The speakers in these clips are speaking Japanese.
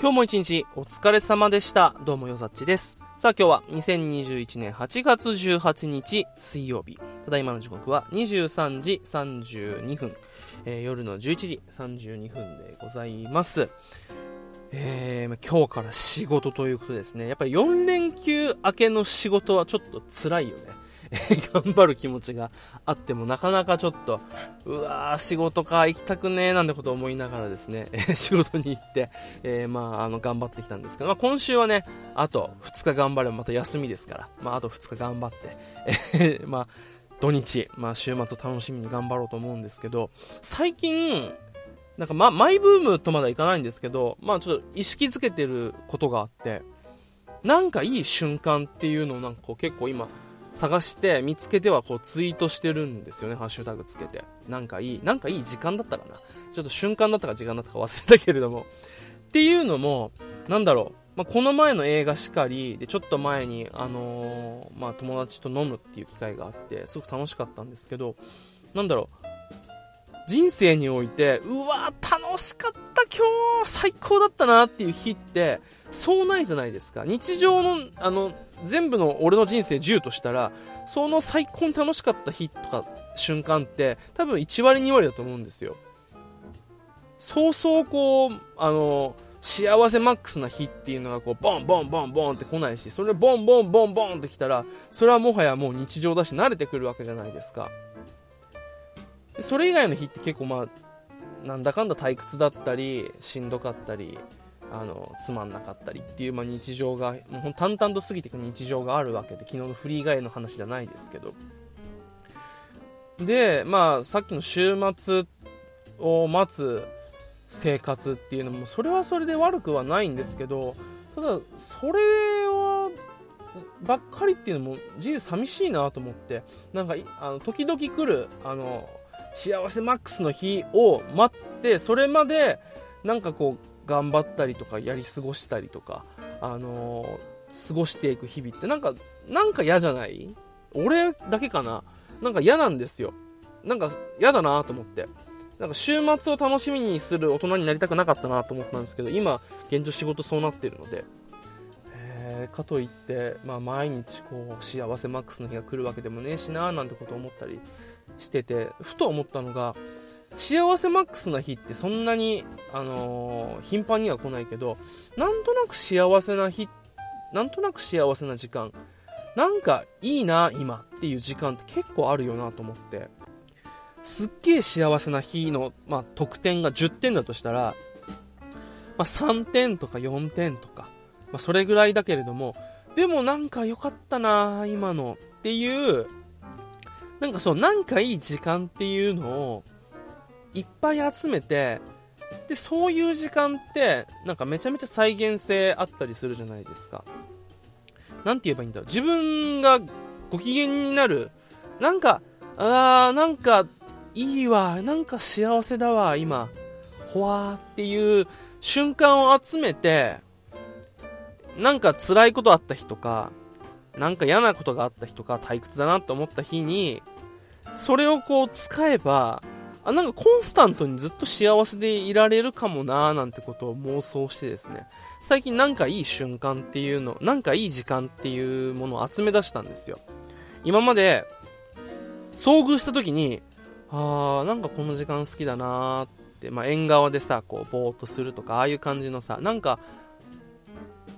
今日も一日お疲れ様でした。どうもよざっちです。さあ今日は2021年8月18日水曜日。ただいまの時刻は23時32分。えー、夜の11時32分でございます。えー、今日から仕事ということですね。やっぱり4連休明けの仕事はちょっと辛いよね。頑張る気持ちがあってもなかなかちょっと、うわー、仕事か、行きたくねえなんてことを思いながらですね、仕事に行って、えー、まあ、あの、頑張ってきたんですけど、まあ、今週はね、あと2日頑張ればまた休みですから、まあ、あと2日頑張って、え、まあ、土日、まあ、週末を楽しみに頑張ろうと思うんですけど、最近、なんか、ま、マイブームとまだいかないんですけど、まあ、ちょっと意識づけてることがあって、なんかいい瞬間っていうのをなんかこう結構今、探して見つけてはこうツイートしてるんですよね、ハッシュタグつけて。なんかいい、なんかいい時間だったかな。ちょっと瞬間だったか時間だったか忘れたけれども。っていうのも、なんだろう。まあ、この前の映画しかり、で、ちょっと前に、あのー、まあ、友達と飲むっていう機会があって、すごく楽しかったんですけど、なんだろう。人生において、うわ楽しかった今日最高だったなっていう日って、そうないじゃないですか。日常の、あの、全部の俺の人生10としたら、その最高に楽しかった日とか瞬間って多分1割2割だと思うんですよ。そうそうこう、あの、幸せマックスな日っていうのがこう、ボンボンボンボンって来ないし、それボンボンボンボンって来たら、それはもはやもう日常だし慣れてくるわけじゃないですか。それ以外の日って結構まあ、なんだかんだ退屈だったり、しんどかったり、あのつまんなかったりっていう、まあ、日常がもう淡々と過ぎていく日常があるわけで昨日のフリーガイの話じゃないですけど。でまあさっきの週末を待つ生活っていうのもそれはそれで悪くはないんですけどただそれはばっかりっていうのも人生寂しいなと思ってなんかあの時々来るあの幸せマックスの日を待ってそれまでなんかこう頑張ったりとかやり過ごしたりとか、あのー、過ごしていく日々ってなんか、なんか嫌じゃない？俺だけかな？なんか嫌なんですよ。なんか嫌だなと思って。なんか週末を楽しみにする大人になりたくなかったなと思ったんですけど、今、現状仕事そうなってるので、えー、かといって、まあ、毎日こう幸せマックスの日が来るわけでもねえしななんてこと思ったりしてて、ふと思ったのが、幸せマックスな日ってそんなに、あのー、頻繁には来ないけど、なんとなく幸せな日、なんとなく幸せな時間、なんかいいな、今っていう時間って結構あるよなと思って、すっげえ幸せな日の、まあ、得点が10点だとしたら、まあ、3点とか4点とか、まあ、それぐらいだけれども、でもなんか良かったな、今のっていう、なんかそう、なんかいい時間っていうのを、いっぱい集めて、で、そういう時間って、なんかめちゃめちゃ再現性あったりするじゃないですか。なんて言えばいいんだろう。自分がご機嫌になる。なんか、あー、なんか、いいわ。なんか幸せだわ、今。ほわーっていう瞬間を集めて、なんか辛いことあった日とか、なんか嫌なことがあった日とか、退屈だなと思った日に、それをこう使えば、あ、なんかコンスタントにずっと幸せでいられるかもなーなんてことを妄想してですね、最近なんかいい瞬間っていうの、なんかいい時間っていうものを集め出したんですよ。今まで、遭遇した時に、あー、なんかこの時間好きだなーって、まあ、縁側でさ、こう、ぼーっとするとか、ああいう感じのさ、なんか、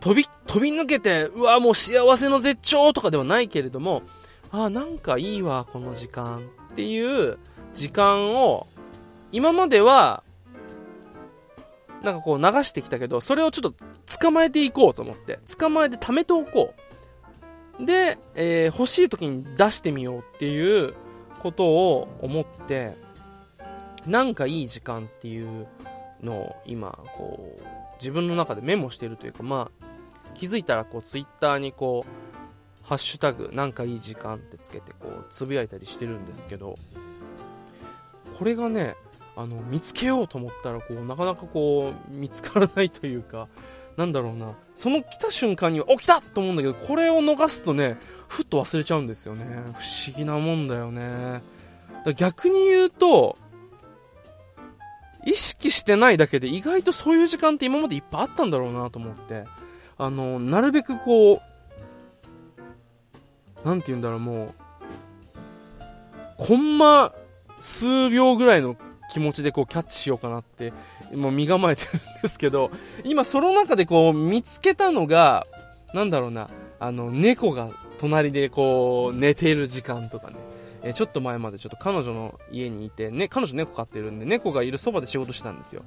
飛び、飛び抜けて、うわ、もう幸せの絶頂とかではないけれども、あー、なんかいいわ、この時間っていう、時間を、今までは、なんかこう流してきたけど、それをちょっと捕まえていこうと思って、捕まえて貯めておこう。で、えー、欲しい時に出してみようっていうことを思って、なんかいい時間っていうのを今、こう、自分の中でメモしてるというか、まあ、気づいたらこう、ツイッターにこう、ハッシュタグ、なんかいい時間ってつけて、こう、つぶやいたりしてるんですけど、これがねあの見つけようと思ったらこうなかなかこう見つからないというかなんだろうな。その来た瞬間に起きたと思うんだけどこれを逃すとねふっと忘れちゃうんですよね。不思議なもんだよね。だ逆に言うと意識してないだけで意外とそういう時間って今までいっぱいあったんだろうなと思って、あの、なるべくこう、なんて言うんだろう、もう、コンマ数秒ぐらいの気持ちでこうキャッチしようかなって、もう身構えてるんですけど、今その中でこう見つけたのが、なんだろうな、あの、猫が隣でこう寝てる時間とかね、えちょっと前までちょっと彼女の家にいて、ね、彼女猫飼ってるんで、猫がいるそばで仕事してたんですよ。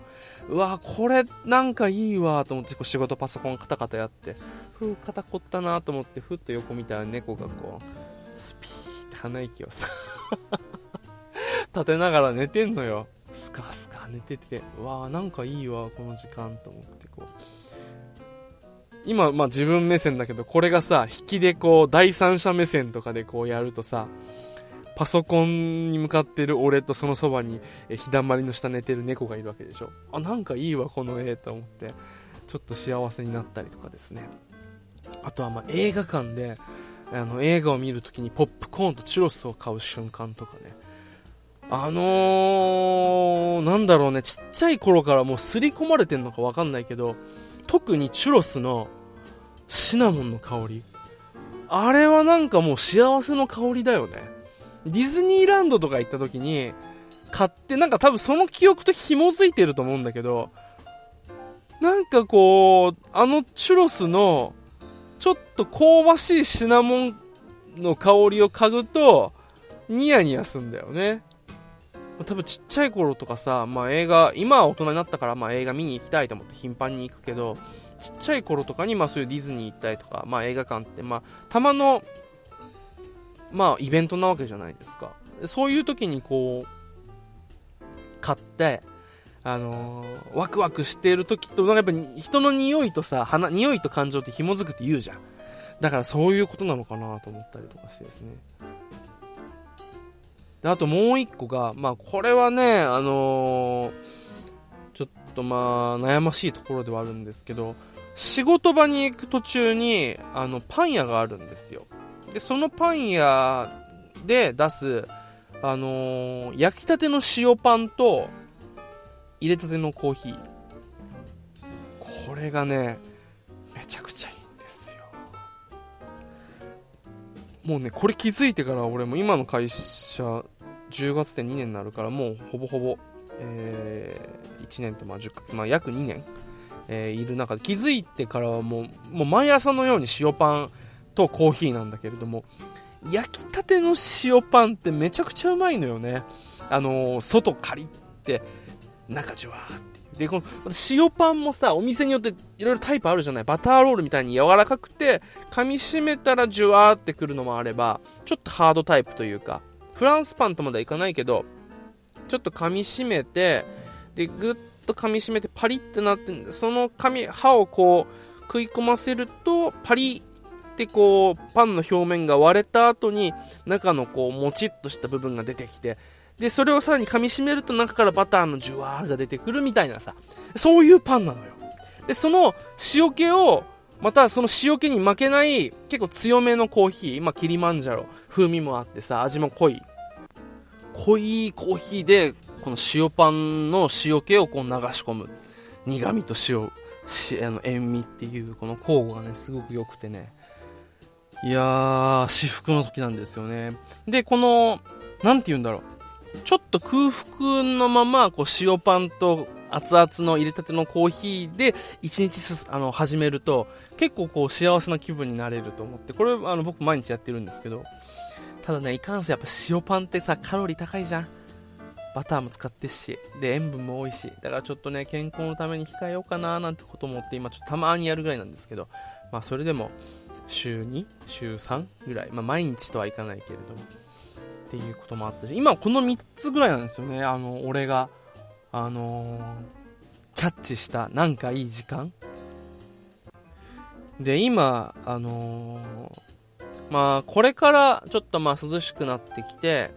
うわこれなんかいいわと思ってこう仕事パソコンカタカタやって、ふう、肩凝ったなと思って、ふっと横見たら猫がこう、スピーって鼻息をさ立てながら寝てんのよ。スカスカ寝てて、うわなんかいいわ、この時間と思ってこう。今、まあ自分目線だけど、これがさ、引きでこう、第三者目線とかでこうやるとさ、パソコンに向かってる俺とそのそばに、え日だまりの下寝てる猫がいるわけでしょ。あ、なんかいいわ、この絵と思って、ちょっと幸せになったりとかですね。あとはま映画館で、あの映画を見るときにポップコーンとチュロスを買う瞬間とかね。あのー、なんだろうね、ちっちゃい頃からもう刷り込まれてんのかわかんないけど、特にチュロスのシナモンの香り。あれはなんかもう幸せの香りだよね。ディズニーランドとか行った時に、買って、なんか多分その記憶と紐づいてると思うんだけど、なんかこう、あのチュロスの、ちょっと香ばしいシナモンの香りを嗅ぐと、ニヤニヤすんだよね。多分ちっちゃい頃とかさ、まあ映画、今は大人になったからまあ映画見に行きたいと思って頻繁に行くけど、ちっちゃい頃とかにまあそういうディズニー行ったりとか、まあ映画館ってまあたまの、まあイベントなわけじゃないですか。そういう時にこう、買って、あのー、ワクワクしてる時と、なんかやっぱ人の匂いとさ、鼻、匂いと感情って紐づくって言うじゃん。だからそういうことなのかなと思ったりとかしてですね。で、あともう一個が、まあこれはね、あのー、ちょっとまあ悩ましいところではあるんですけど、仕事場に行く途中に、あの、パン屋があるんですよ。で、そのパン屋で出す、あのー、焼きたての塩パンと、入れたてのコーヒー。これがね、めちゃくちゃいいんですよ。もうね、これ気づいてから俺も今の会社、10月で2年になるからもうほぼほぼ、えー、1年とまあ10月、まあ、約2年、えー、いる中で気づいてからはもうもう毎朝のように塩パンとコーヒーなんだけれども焼きたての塩パンってめちゃくちゃうまいのよね。あのー、外カリって中ジュワーって。で、この塩パンもさ、お店によっていろいろタイプあるじゃない？バターロールみたいに柔らかくて、噛み締めたらジュワーってくるのもあれば、ちょっとハードタイプというか、フランスパンとまではいかないけど、ちょっと噛み締めて、で、ぐっと噛み締めてパリってなって、その噛、歯をこう、食い込ませると、パリってこう、パンの表面が割れた後に、中のこう、もちっとした部分が出てきて、で、それをさらに噛み締めると中からバターのジュワーが出てくるみたいなさ、そういうパンなのよ。で、その塩気を、またその塩気に負けない結構強めのコーヒー、まあ、キリマンジャロ、風味もあってさ、味も濃い。濃いコーヒーで、この塩パンの塩気をこう流し込む。苦味と塩、しあの塩味っていうこの交互がね、すごく良くてね。いやー、至福の時なんですよね。で、この、なんて言うんだろう。ちょっと空腹のまま、こう塩パンと熱々の入れたてのコーヒーで一日すあの始めると結構こう幸せな気分になれると思ってこれあの僕毎日やってるんですけどただねいかんせやっぱ塩パンってさカロリー高いじゃん。バターも使ってしで塩分も多いしだからちょっとね健康のために控えようかななんてこと思って今ちょっとたまにやるぐらいなんですけどまあそれでも週2週3ぐらいまあ毎日とはいかないけれどもっていうこともあったし今この3つぐらいなんですよねあの俺があのー、キャッチしたなんかいい時間。で、今、あのー、まあ、これからちょっとまあ涼しくなってきて、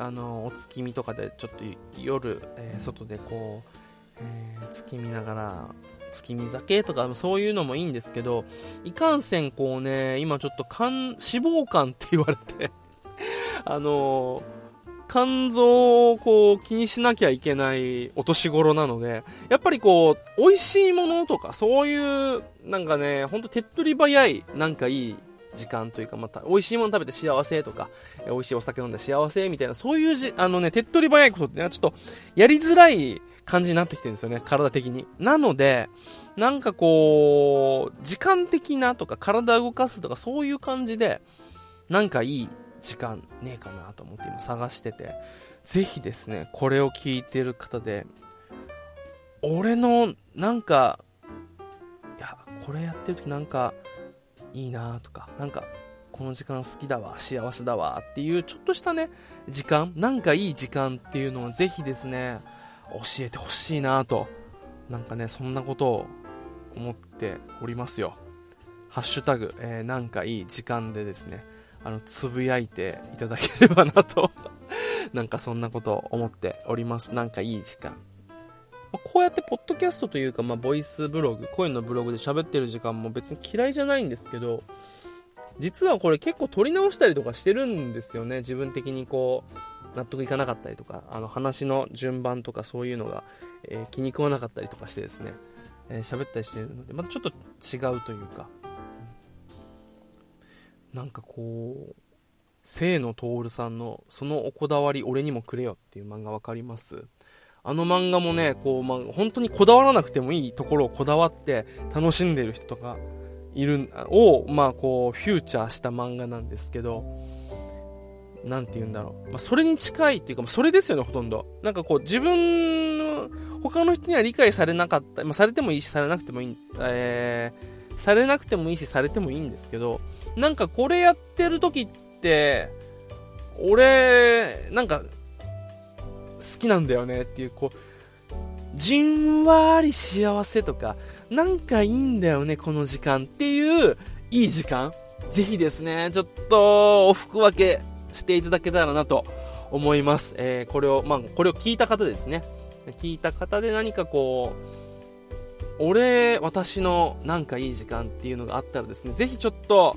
あの、お月見とかでちょっと夜、えー、外でこう、え月見ながら、月見酒とかそういうのもいいんですけど、いかんせんこうね、今ちょっと、脂肪肝って言われて あの肝臓をこう気にしなきゃいけないお年頃なので、やっぱりこう、美味しいものとか、そういう、なんかね、ほんと手っ取り早い、なんかいい時間というか、また、美味しいもの食べて幸せとか、美味しいお酒飲んで幸せみたいな、そういうじ、あのね、手っ取り早いことってね、ちょっと、やりづらい感じになってきてるんですよね、体的に。なので、なんかこう、時間的なとか、体動かすとか、そういう感じで、なんかいい時間ねえかなと思って今探してて、ぜひですね、これを聞いてる方で、俺の、なんか、いや、これやってる時なんか、いいなとか、なんか、この時間好きだわ、幸せだわっていうちょっとしたね、時間、なんかいい時間っていうのをぜひですね、教えてほしいなと、なんかね、そんなことを思っておりますよ。ハッシュタグ、えー、なんかいい時間でですね、あの、つぶやいていただければなと なんかそんなこと思っております。なんかいい時間。まこうやってポッドキャストというか、まあ、ボイスブログ、声のブログで喋ってる時間も別に嫌いじゃないんですけど、実はこれ結構撮り直したりとかしてるんですよね。自分的にこう、納得いかなかったりとか、あの話の順番とかそういうのが、えー、気に食わなかったりとかしてですね、えー、喋ったりしてるので、またちょっと違うというか、なんかこう、清野徹さんの、そのおこだわり俺にもくれよっていう漫画わかります？あの漫画もね、こう、まあ、本当にこだわらなくてもいいところをこだわって楽しんでる人とかいる、を、まあ、こう、フューチャーした漫画なんですけど、なんて言うんだろう。まあ、それに近いっていうか、まあ、それですよね、ほとんど。なんかこう、自分の、他の人には理解されなかった、まあ、されてもいいし、されなくてもいい、えー、されなくてもいいし、されてもいいんですけど、なんかこれやってる時って、俺、なんか、好きなんだよねっていう、こう、じんわり幸せとか、なんかいいんだよね、この時間っていう、いい時間。ぜひですね、ちょっと、お服分けしていただけたらなと思います。えー、これを、まあ、これを聞いた方ですね。聞いた方で何かこう、俺、私のなんかいい時間っていうのがあったらですね、ぜひちょっと、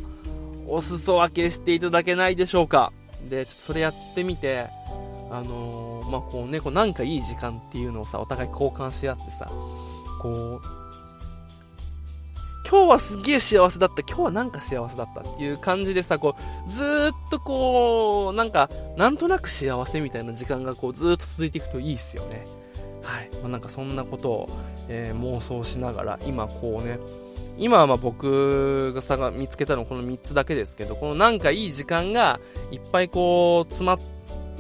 お裾分けしていただけないでしょうか。で、ちょっとそれやってみて、あのー、まあ、こうね、こうなんかいい時間っていうのをさ、お互い交換し合ってさ、こう、今日はすげえ幸せだった、今日はなんか幸せだったっていう感じでさ、こう、ずーっとこう、なんか、なんとなく幸せみたいな時間がこう、ずーっと続いていくといいっすよね。はい。まあ、なんかそんなことを、えー、妄想しながら、今こうね、今はま僕がさが見つけたのこの3つだけですけど、このなんかいい時間がいっぱいこう詰まっ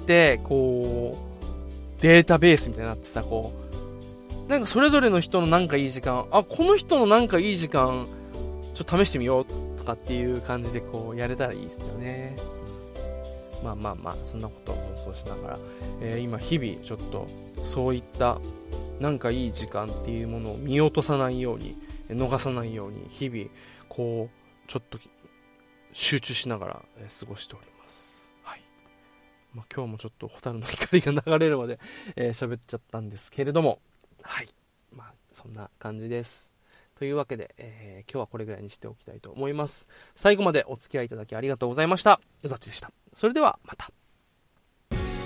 て、こう、データベースみたいになってさ、こう、なんかそれぞれの人のなんかいい時間、あ、この人のなんかいい時間、ちょっと試してみようとかっていう感じでこうやれたらいいですよね。まあまあまあ、そんなことを妄想しながら、えー、今日々ちょっとそういったなんかいい時間っていうものを見落とさないように、逃さないように日々こうちょっと集中しながら過ごしております。はい。まあ、今日もちょっと蛍の光が流れるまで喋、えー、っちゃったんですけれども、はい。まあ、そんな感じです。というわけで、えー、今日はこれぐらいにしておきたいと思います。最後までお付き合いいただきありがとうございました。よざちでした。それではまた。